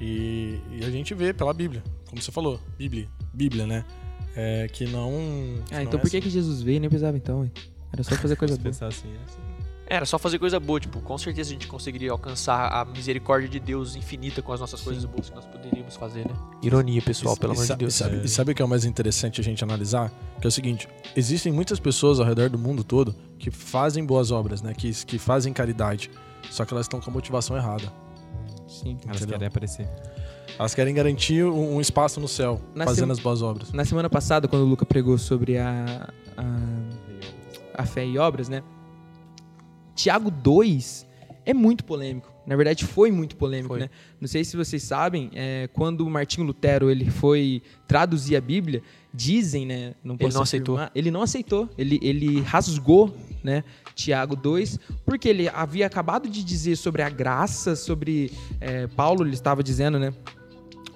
[SPEAKER 3] E, e a gente vê pela Bíblia, como você falou, Bíblia, Bíblia, né? É, que não. que
[SPEAKER 2] Ah,
[SPEAKER 3] não
[SPEAKER 2] então
[SPEAKER 3] é
[SPEAKER 2] por que,
[SPEAKER 3] assim.
[SPEAKER 2] que Jesus veio e nem precisava então? hein? Era só fazer coisa [laughs] boa.
[SPEAKER 1] pensar assim, é assim.
[SPEAKER 4] Era só fazer coisa boa, tipo, com certeza a gente conseguiria alcançar a misericórdia de Deus infinita com as nossas coisas boas que nós poderíamos fazer, né? Ironia, pessoal,
[SPEAKER 3] E-
[SPEAKER 4] pelo
[SPEAKER 3] e
[SPEAKER 4] amor de Deus.
[SPEAKER 3] E sabe,
[SPEAKER 1] É.
[SPEAKER 3] e sabe o que é o mais interessante a gente analisar? Que é o seguinte: existem muitas pessoas ao redor do mundo todo que fazem boas obras, né? Que, que fazem caridade. Só que elas estão com a motivação errada.
[SPEAKER 2] Sim.
[SPEAKER 1] Elas
[SPEAKER 3] Entendeu?
[SPEAKER 1] querem aparecer.
[SPEAKER 3] Elas querem garantir um, um espaço no céu,
[SPEAKER 2] Na
[SPEAKER 3] fazendo as boas obras.
[SPEAKER 2] Na semana passada, quando o Luca pregou sobre a, a, a fé e obras, né? Tiago 2 é muito polêmico. Na verdade, foi muito polêmico,
[SPEAKER 4] Foi.
[SPEAKER 2] né? Não sei se vocês sabem, é, quando Martinho Lutero ele foi traduzir a Bíblia, dizem, né? Não
[SPEAKER 4] Ele não aceitou.
[SPEAKER 2] afirmar, Ele não aceitou. Ele, ele rasgou, né? Tiago 2, porque ele havia acabado de dizer sobre a graça, sobre é, Paulo, ele estava dizendo, né?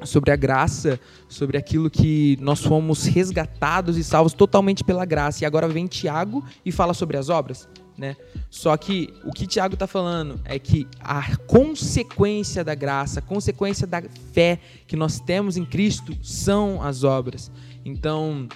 [SPEAKER 2] sobre a graça, sobre aquilo que nós fomos resgatados e salvos totalmente pela graça. E agora vem Tiago e fala sobre as obras. Né? Só que o que Tiago está falando é que a consequência da graça, a consequência da fé que nós temos em Cristo são as obras. Então,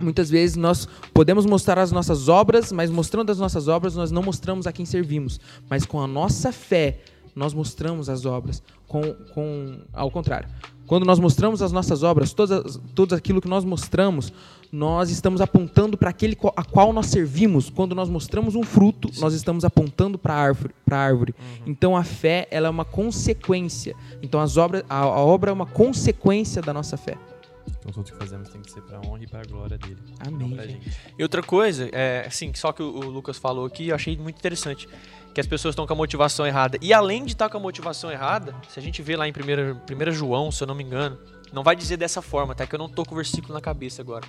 [SPEAKER 2] muitas vezes nós podemos mostrar as nossas obras, mas mostrando as nossas obras, nós não mostramos a quem servimos. Mas com a nossa fé, nós mostramos as obras. Com, com, ao contrário, quando nós mostramos as nossas obras, todas, tudo aquilo que nós mostramos, nós estamos apontando para aquele a qual nós servimos. Quando nós mostramos um fruto, nós estamos apontando para a árvore. Pra árvore. Uhum. Então a fé ela é uma consequência. Então as obras, a, a obra é uma consequência da nossa fé.
[SPEAKER 1] Então tudo que fazemos tem que ser para honra e para a glória dele.
[SPEAKER 2] Amém.
[SPEAKER 4] E outra coisa, é, assim, só que o, o Lucas falou aqui, eu achei muito interessante que as pessoas estão com a motivação errada. E além de estar com a motivação errada, se a gente vê lá em 1 João, se eu não me engano, não vai dizer dessa forma, tá? Que eu não tô com o versículo na cabeça agora.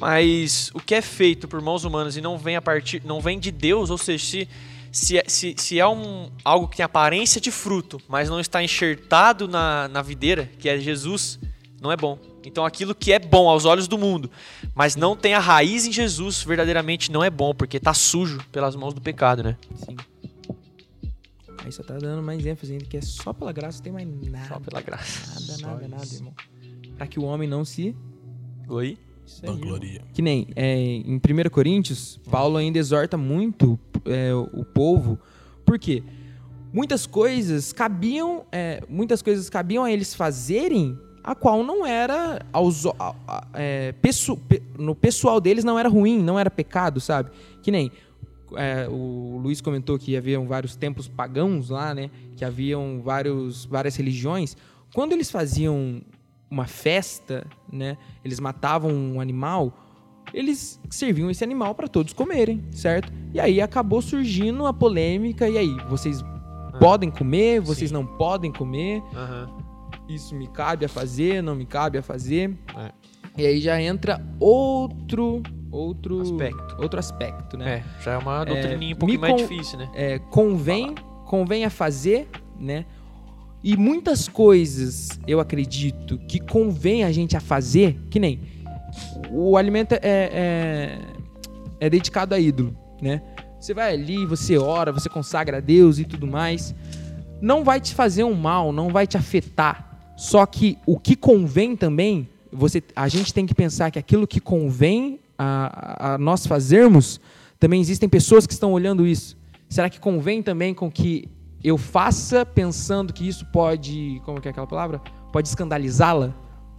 [SPEAKER 4] Mas o que é feito por mãos humanas e não vem a partir, não vem de Deus, ou seja, se se, é, se, se é um, algo que tem aparência de fruto, mas não está enxertado na, na videira, que é Jesus, não é bom. Então aquilo que é bom aos olhos do mundo, mas não tem a raiz em Jesus, verdadeiramente não é bom, porque está sujo pelas mãos do pecado, né?
[SPEAKER 2] Sim. Aí só tá dando mais ênfase ainda que é só pela graça, não tem mais nada.
[SPEAKER 4] Só pela graça.
[SPEAKER 2] Nada,
[SPEAKER 4] só
[SPEAKER 2] nada, isso. nada, irmão. Pra que o homem não se.
[SPEAKER 4] Oi?
[SPEAKER 3] Vangloria.
[SPEAKER 2] Que nem é, em 1 Coríntios, Paulo ainda exorta muito é, o povo. Por quê? Muitas coisas cabiam, é, muitas coisas cabiam a eles fazerem, a qual não era aos, a, a, é, pe, no pessoal deles não era ruim, não era pecado, sabe? Que nem é, o Luiz comentou que haviam vários templos pagãos lá, né? Que haviam vários, várias religiões. Quando eles faziam uma festa, né? Eles matavam um animal, eles serviam esse animal para todos comerem, certo? E aí acabou surgindo a polêmica. E aí, vocês ah, podem comer? Vocês sim. não podem comer?
[SPEAKER 4] Uhum.
[SPEAKER 2] Isso me cabe a fazer? Não me cabe a fazer? É. E aí já entra outro outro
[SPEAKER 4] aspecto.
[SPEAKER 2] outro aspecto, né?
[SPEAKER 4] É, já é uma doutrininha é, um pouquinho mais difícil, né?
[SPEAKER 2] É, convém, convém a fazer, né? E muitas coisas, eu acredito, que convém a gente a fazer, que nem o alimento é, é, é dedicado a ídolo, né? Você vai ali, você ora, você consagra a Deus e tudo mais. Não vai te fazer um mal, não vai te afetar. Só que o que convém também, você, a gente tem que pensar que aquilo que convém a, a nós fazermos, também existem pessoas que estão olhando isso. Será que convém também com que eu faça pensando que isso pode, como que é aquela palavra? Pode escandalizá-la?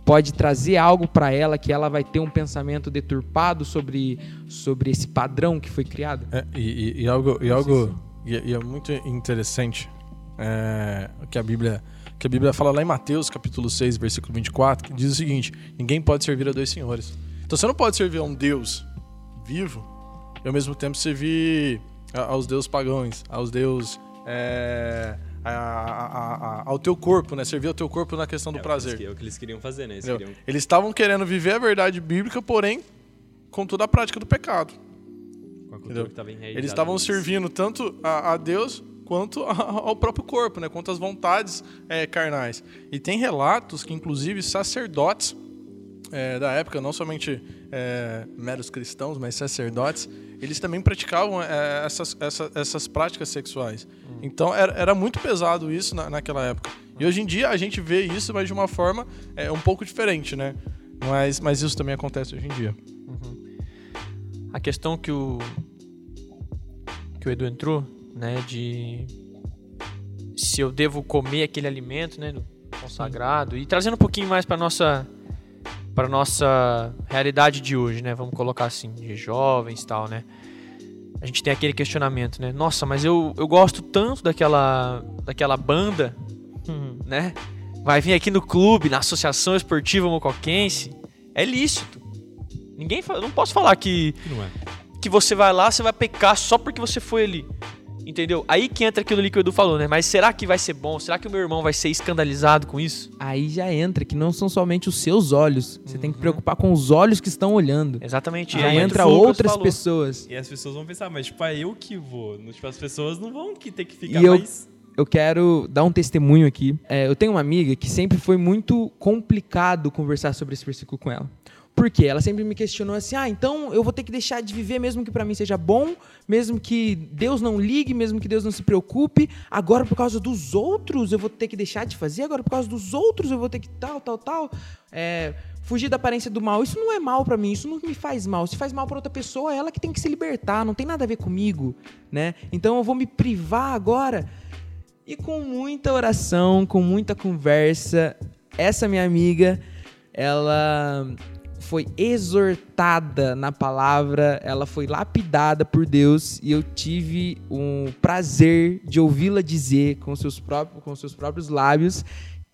[SPEAKER 2] Pode trazer algo para ela que ela vai ter um pensamento deturpado sobre, sobre esse padrão que foi criado?
[SPEAKER 3] É, e, e, algo, e, algo e, é muito interessante é, que a Bíblia que a Bíblia fala lá em Mateus, capítulo 6, versículo 24, que diz o seguinte: ninguém pode servir a dois senhores. Então você não pode servir a um Deus vivo e ao mesmo tempo servir aos deuses pagãos, aos deuses. É, a, a, a, ao teu corpo, né? Servir ao teu corpo na questão do
[SPEAKER 1] é
[SPEAKER 3] prazer.
[SPEAKER 1] É o que eles queriam fazer, né? Eles
[SPEAKER 3] queriam... estavam querendo viver a verdade bíblica, porém com toda a prática do pecado. Eles estavam servindo tanto a, a Deus quanto ao próprio corpo, né? Quanto às vontades é, carnais. E tem relatos que, inclusive, sacerdotes é, da época, não somente é, meros cristãos, mas sacerdotes, eles também praticavam é, essas, essas, essas, práticas sexuais. Uhum. Então era, era, muito pesado isso na, naquela época. E hoje em dia a gente vê isso, mas de uma forma é, um pouco diferente, né? Mas, mas isso também acontece hoje em dia.
[SPEAKER 4] Uhum. A questão que o que o Edu entrou, né, de se eu devo comer aquele alimento, né, consagrado, e trazendo um pouquinho mais para nossa para nossa realidade de hoje, né? Vamos colocar assim, de jovens e tal, né? A gente tem aquele questionamento, né? Nossa, mas eu, eu gosto tanto daquela daquela banda, hum. né? Vai vir aqui no clube, na Associação Esportiva Mocoquense. É lícito. Ninguém não posso falar que
[SPEAKER 1] é.
[SPEAKER 4] que você vai lá, você vai pecar só porque você foi ali. Entendeu? Aí que entra aquilo ali que o Edu falou, né? Mas será que vai ser bom? Será que o meu irmão vai ser escandalizado com isso?
[SPEAKER 2] Aí já entra que não são somente os seus olhos. Você uhum. tem que preocupar com os olhos que estão olhando.
[SPEAKER 4] Exatamente.
[SPEAKER 2] Já entra outras falou. pessoas.
[SPEAKER 1] E as pessoas vão pensar, mas tipo, é eu que vou. Tipo, as pessoas não vão ter que ficar
[SPEAKER 2] e
[SPEAKER 1] mais...
[SPEAKER 2] Eu eu quero dar um testemunho aqui. É, eu tenho uma amiga que sempre foi muito complicado conversar sobre esse versículo com ela. Por quê? Ela sempre me questionou assim: ah, então eu vou ter que deixar de viver mesmo que para mim seja bom, mesmo que Deus não ligue, mesmo que Deus não se preocupe. Agora por causa dos outros eu vou ter que deixar de fazer, agora por causa dos outros eu vou ter que tal, tal, tal. É, fugir da aparência do mal. Isso não é mal para mim, isso não me faz mal. Se faz mal para outra pessoa, é ela que tem que se libertar, não tem nada a ver comigo, né? Então eu vou me privar agora. E com muita oração, com muita conversa, essa minha amiga, ela foi exortada na palavra, ela foi lapidada por Deus e eu tive o prazer de ouvi-la dizer com seus próprios, com seus próprios lábios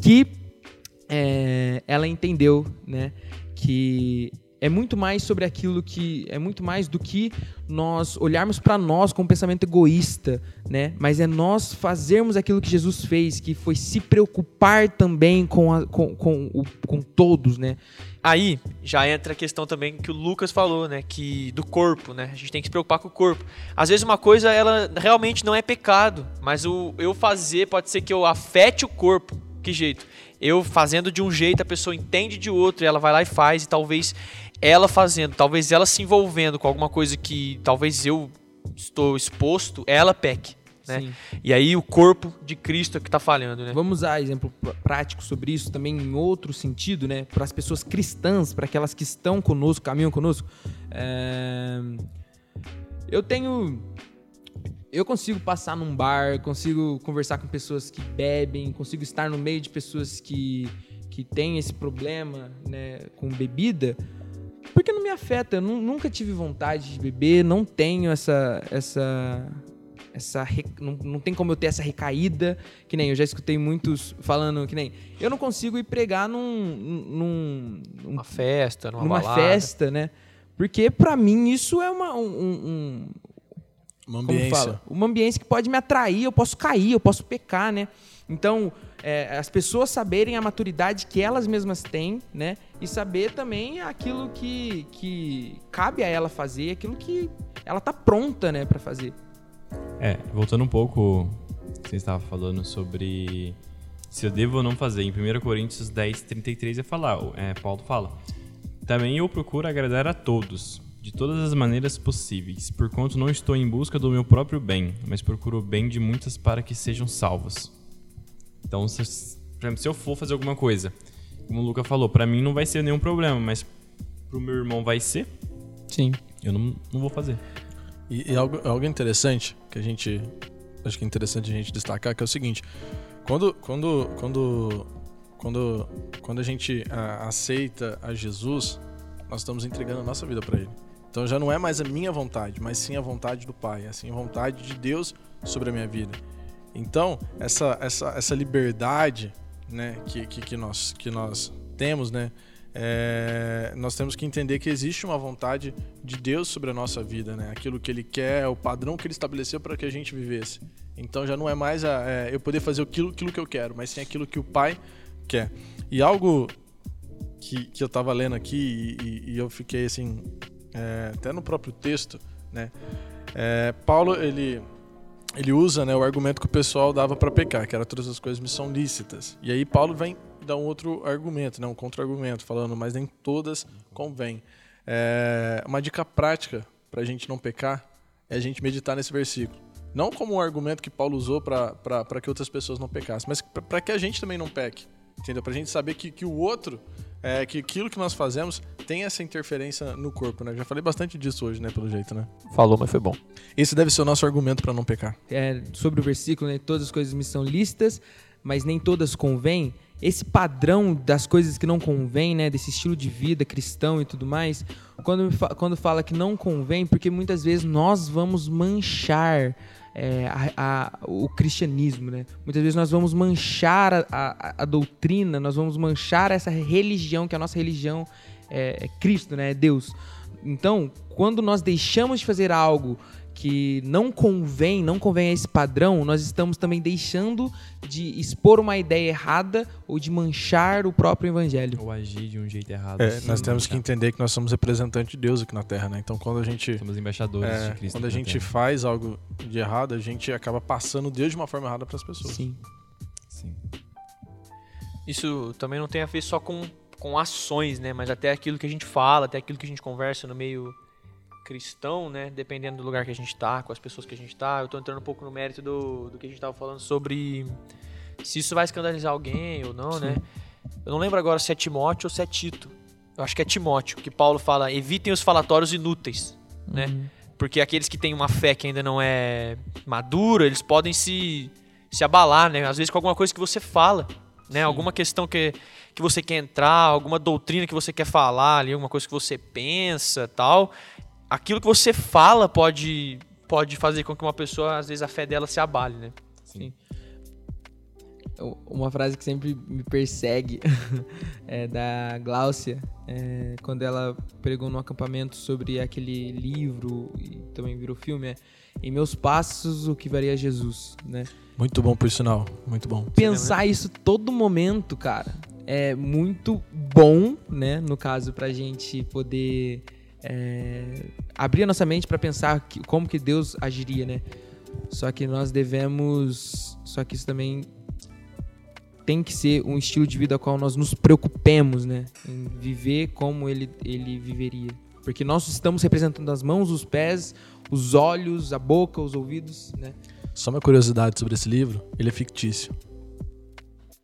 [SPEAKER 2] que é, ela entendeu, né, que é muito mais sobre aquilo que é muito mais do que nós olharmos para nós com um pensamento egoísta, né? Mas é nós fazermos aquilo que Jesus fez, que foi se preocupar também com, a, com, com, com todos, né?
[SPEAKER 4] Aí já entra a questão também que o Lucas falou, né? Que do corpo, né? A gente tem que se preocupar com o corpo. Às vezes uma coisa ela realmente não é pecado, mas o eu fazer pode ser que eu afete o corpo. Que jeito? Eu fazendo de um jeito, a pessoa entende de outro, e ela vai lá e faz, e talvez ela fazendo, talvez ela se envolvendo com alguma coisa que talvez eu estou exposto, ela peque. Né? Sim. E aí o corpo de Cristo é que está falhando, né?
[SPEAKER 2] Vamos usar exemplo prático sobre isso também em outro sentido, né? Para as pessoas cristãs, para aquelas que estão conosco, caminham conosco. É... Eu tenho eu consigo passar num bar, consigo conversar com pessoas que bebem, consigo estar no meio de pessoas que, que têm esse problema né, com bebida, porque não me afeta. Eu nunca tive vontade de beber, não tenho essa. essa essa não, não tem como eu ter essa recaída, que nem eu já escutei muitos falando que nem eu não consigo ir pregar num, num
[SPEAKER 4] uma festa, numa,
[SPEAKER 2] numa
[SPEAKER 4] balada.
[SPEAKER 2] festa, né? Porque para mim isso é uma, um, um,
[SPEAKER 3] uma ambiência. Fala?
[SPEAKER 2] Uma ambiência que pode me atrair, eu posso cair, eu posso pecar, né? Então, é, as pessoas saberem a maturidade que elas mesmas têm, né? E saber também aquilo que, que cabe a ela fazer, aquilo que ela tá pronta, né, para fazer.
[SPEAKER 1] É, voltando um pouco, você estava falando sobre se eu devo ou não fazer. Em 1 Coríntios 10, 33, é falar, é, Paulo fala, também eu procuro agradar a todos, de todas as maneiras possíveis, porquanto não estou em busca do meu próprio bem, mas procuro o bem de muitas para que sejam salvos. Então, se, exemplo, se eu for fazer alguma coisa, como o Luca falou, para mim não vai ser nenhum problema, mas pro meu irmão vai ser.
[SPEAKER 2] Sim.
[SPEAKER 1] Eu não, não vou fazer.
[SPEAKER 3] E, e algo, algo interessante que a gente acho que é interessante a gente destacar que é o seguinte: quando quando quando quando quando a gente a, aceita a Jesus, nós estamos entregando a nossa vida para Ele. Então já não é mais a minha vontade, mas sim a vontade do Pai, assim a vontade de Deus sobre a minha vida. Então, essa, essa, essa liberdade né, que, que, que, nós, que nós temos, né, é, nós temos que entender que existe uma vontade de Deus sobre a nossa vida, né? Aquilo que Ele quer, o padrão que Ele estabeleceu para que a gente vivesse. Então já não é mais a, é, eu poder fazer aquilo, aquilo que eu quero, mas sim aquilo que o Pai quer. E algo que, que eu estava lendo aqui e, e, eu fiquei assim é, até no próprio texto, né? É, Paulo ele ele usa né, o argumento que o pessoal dava para pecar, que era todas as coisas me são lícitas. E aí Paulo vem dar um outro argumento, né, um contra-argumento, falando, mas nem todas convêm. É, uma dica prática para a gente não pecar é a gente meditar nesse versículo. Não como um argumento que Paulo usou para que outras pessoas não pecassem, mas para que a gente também não peque. Entendeu? Para a gente saber que, que o outro é que aquilo que nós fazemos tem essa interferência no corpo, né? Já falei bastante disso hoje, né? Pelo jeito, né?
[SPEAKER 4] Falou, mas foi bom.
[SPEAKER 3] Esse deve ser o nosso argumento para não pecar.
[SPEAKER 2] É, sobre o versículo, né? Todas as coisas me são listas, mas nem todas convêm. Esse padrão das coisas que não convém, né? Desse estilo de vida cristão e tudo mais, quando, quando fala que não convém, porque muitas vezes nós vamos manchar é, a, a, o cristianismo, né? Muitas vezes nós vamos manchar a, a, doutrina, nós vamos manchar essa religião, que a nossa religião é, é Cristo, né? É Deus. Então, quando nós deixamos de fazer algo que não convém, não convém a esse padrão, nós estamos também deixando de expor uma ideia errada ou de manchar o próprio evangelho.
[SPEAKER 1] Ou agir de um jeito errado.
[SPEAKER 3] É, nós temos que entender que nós somos representantes de Deus aqui na Terra, né? Então quando a gente
[SPEAKER 1] somos embaixadores é, de Cristo.
[SPEAKER 3] Quando a gente terra. faz algo de errado, a gente acaba passando Deus de uma forma errada para as pessoas.
[SPEAKER 2] Sim.
[SPEAKER 1] Sim.
[SPEAKER 4] Isso também não tem a ver só com com ações, né? Mas até aquilo que a gente fala, até aquilo que a gente conversa no meio cristão, né? Dependendo do lugar que a gente tá, com as pessoas que a gente tá. Eu tô entrando um pouco no mérito do, do que a gente tava falando sobre se isso vai escandalizar alguém ou não, né? Eu não lembro agora se é Timóteo ou se é Tito. Eu acho que é Timóteo, que Paulo fala: evitem os falatórios inúteis, né? Porque aqueles que têm uma fé que ainda não é madura, eles podem se, se abalar, né? Às vezes com alguma coisa que você fala, né? Alguma questão que, que você quer entrar, alguma doutrina que você quer falar ali, alguma coisa que você pensa tal. Aquilo que você fala pode, pode fazer com que uma pessoa, às vezes, a fé dela se abale, né?
[SPEAKER 2] Uma frase que sempre me persegue [laughs] é da Gláucia, é, quando ela pregou no acampamento sobre aquele livro e também virou filme, é Em meus passos o que varia Jesus, né?
[SPEAKER 3] Muito bom, por sinal. Muito bom.
[SPEAKER 2] Pensar isso todo momento, cara, é muito bom, né? No caso, pra gente poder é, abrir a nossa mente para pensar que, como que Deus agiria, né? Só que nós devemos. Só que isso também tem que ser um estilo de vida ao qual nós nos preocupemos, né? Em viver como ele, ele viveria. Porque nós estamos representando as mãos, os pés, os olhos, a boca, os ouvidos, né?
[SPEAKER 3] Só uma curiosidade sobre esse livro, ele é fictício.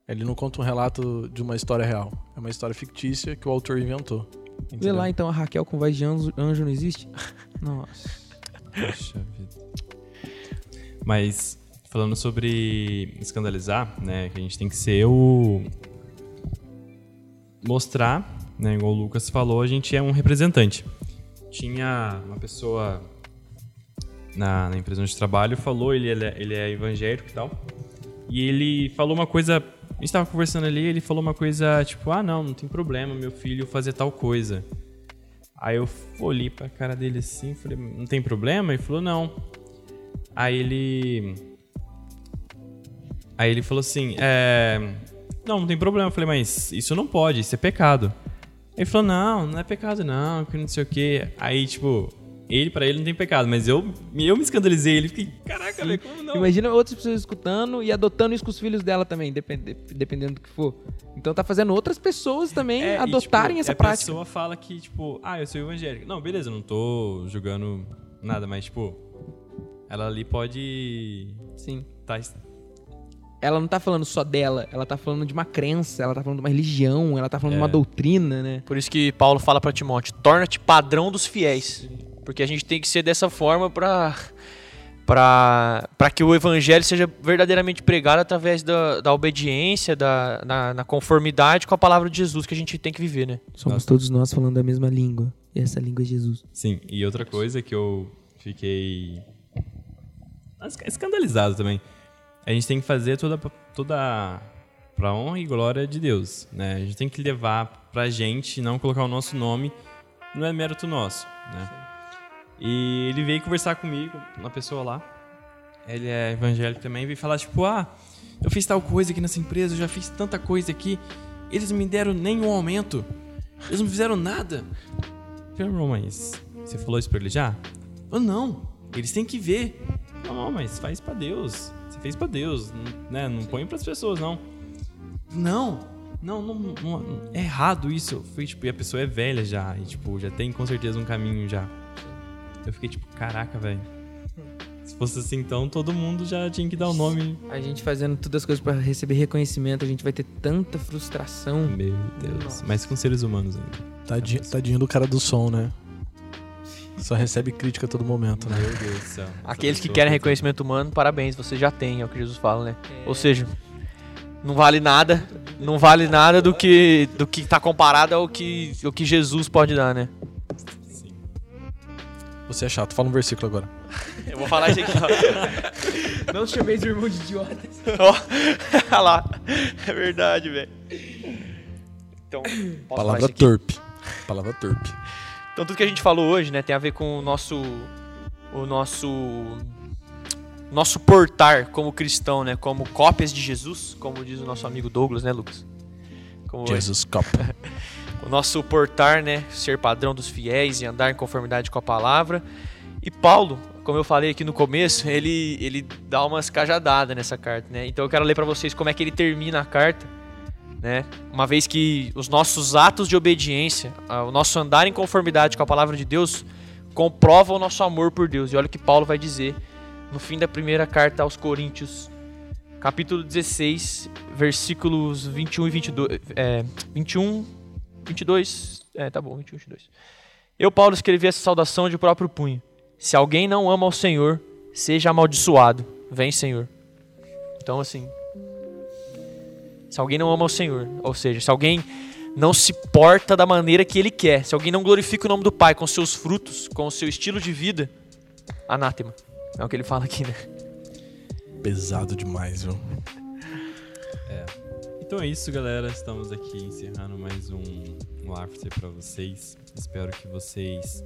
[SPEAKER 3] Ele não conta um relato de uma história real. É uma história fictícia que o autor inventou.
[SPEAKER 2] Vê
[SPEAKER 3] entendeu?
[SPEAKER 2] lá então a Raquel com voz de anjo, anjo não existe? [laughs] Nossa.
[SPEAKER 1] Poxa vida. Mas, falando sobre escandalizar, né? Que a gente tem que ser o. Mostrar, né? Igual o Lucas falou, a gente é um representante. Tinha uma pessoa na, na empresa onde eu trabalho, falou, ele, ele, é, ele é evangélico e tal. E ele falou uma coisa. A gente tava conversando ali, ele falou uma coisa tipo: ah, não, não tem problema, meu filho fazer tal coisa. Aí eu olhei pra cara dele assim, falei, não tem problema? Ele falou, não. Aí ele. Aí ele falou assim, é. Não, não tem problema. Eu falei, mas isso não pode, isso é pecado. Ele falou, não, não é pecado não, que não sei o quê. Aí, tipo, ele, pra ele não tem pecado, mas eu, eu me escandalizei. Ele fiquei, caraca, velho, como não?
[SPEAKER 2] Imagina outras pessoas escutando e adotando isso com os filhos dela também, depende- dependendo do que for. Então tá fazendo outras pessoas também
[SPEAKER 1] É, e,
[SPEAKER 2] adotarem
[SPEAKER 1] tipo,
[SPEAKER 2] essa
[SPEAKER 1] a
[SPEAKER 2] prática.
[SPEAKER 1] pessoa fala que, tipo, ah, eu sou evangélico. Não, beleza, eu não tô julgando nada, mas, tipo, ela ali pode
[SPEAKER 2] Sim.
[SPEAKER 1] tá
[SPEAKER 2] Ela não tá falando só dela, ela tá falando de uma crença, ela tá falando de uma religião, ela tá falando de uma
[SPEAKER 1] É.
[SPEAKER 2] doutrina, né?
[SPEAKER 4] Por isso que Paulo fala pra Timóteo: torna-te padrão dos fiéis. Porque a gente tem que ser dessa forma pra, pra que o evangelho seja verdadeiramente pregado através da, da obediência, da, na, na conformidade com a palavra de Jesus que a gente tem que viver, né?
[SPEAKER 2] Somos
[SPEAKER 1] Nossa.
[SPEAKER 2] todos nós falando a mesma língua. E essa língua é Jesus.
[SPEAKER 1] Sim, e outra coisa que eu fiquei esca- escandalizado também. A gente tem que fazer toda toda pra honra e glória de Deus, né? A gente tem que levar pra gente, não colocar o nosso nome, não é mérito nosso, né? E ele veio conversar comigo, uma pessoa lá. Ele é evangélico também, veio falar tipo, ah, eu fiz tal coisa aqui nessa empresa, eu já fiz tanta coisa aqui, eles me deram nenhum aumento. Eles não fizeram nada. Falei, irmão, mas você falou isso pra ele já? Eu não, eles têm que ver. Não, mas faz pra Deus. Você fez pra Deus, não- né? Não põe pras pessoas, não. Não, não, não, não- é errado isso. Foi tipo, e a pessoa é velha já, e tipo, já tem com certeza um caminho já. Eu fiquei tipo, caraca, velho. Se fosse assim, então todo mundo já tinha que dar o nome.
[SPEAKER 2] A gente fazendo todas as coisas pra receber reconhecimento, a gente vai ter tanta frustração.
[SPEAKER 1] Meu Deus.
[SPEAKER 2] Nossa.
[SPEAKER 1] Mas com seres humanos ainda.
[SPEAKER 3] Tadinho, tadinho do cara do som, né? Só recebe crítica a todo momento, né?
[SPEAKER 1] Meu Deus do céu.
[SPEAKER 4] Aqueles que querem reconhecimento humano, parabéns, você já tem, é o que Jesus fala, né? Ou seja, não vale nada, não vale nada do que do que tá comparado ao que ao que Jesus pode dar, né?
[SPEAKER 3] Você é chato, fala um versículo agora.
[SPEAKER 4] Eu vou falar isso aqui, ó.
[SPEAKER 2] Não chamei de irmão de idiotas. [laughs]
[SPEAKER 4] Ó, olha lá. É verdade, velho. Então, posso falar
[SPEAKER 3] Palavra
[SPEAKER 4] isso aqui?
[SPEAKER 3] torpe. Palavra torpe.
[SPEAKER 4] Então tudo que a gente falou hoje, né, tem a ver com o nosso o nosso nosso portar como cristão, né, como cópias de Jesus, como diz o nosso amigo Douglas, né, Lucas? Como
[SPEAKER 3] Jesus Cop. [laughs]
[SPEAKER 4] o nosso portar, né, ser padrão dos fiéis e andar em conformidade com a palavra. E Paulo, como eu falei aqui no começo, ele ele dá umas cajadadas nessa carta, né? Então eu quero ler pra vocês como é que ele termina a carta, né? Uma vez que os nossos atos de obediência, o nosso andar em conformidade com a palavra de Deus, comprova o nosso amor por Deus. E olha o que Paulo vai dizer no fim da primeira carta aos Coríntios, capítulo 16, versículos 21 e 22. É, 21, 22. É, tá bom, 21 e 22. Eu, Paulo, escrevi essa saudação de próprio punho. Se alguém não ama o Senhor, seja amaldiçoado. Vem, Senhor. Então, assim. Se alguém não ama o Senhor, ou seja, se alguém não se porta da maneira que ele quer, se alguém não glorifica o nome do Pai com seus frutos, com o seu estilo de vida, anátema. É o que ele fala aqui, né?
[SPEAKER 3] Pesado demais, viu?
[SPEAKER 1] Então é isso, galera. Estamos aqui encerrando mais um, um after para vocês. Espero que vocês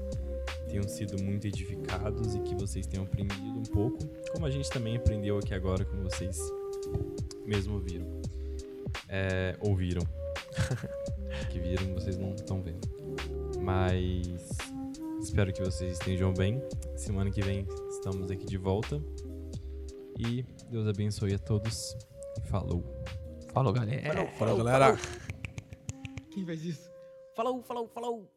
[SPEAKER 1] tenham sido muito edificados e que vocês tenham aprendido um pouco, como a gente também aprendeu aqui agora, como vocês mesmo viram. É, ouviram. [laughs] que viram, vocês não estão vendo. Mas espero que vocês estejam bem. Semana que vem estamos aqui de volta. E Deus abençoe a todos. Falou.
[SPEAKER 4] Falou, galera.
[SPEAKER 3] Falou, galera.
[SPEAKER 2] Quem faz isso? Falou, falou, falou.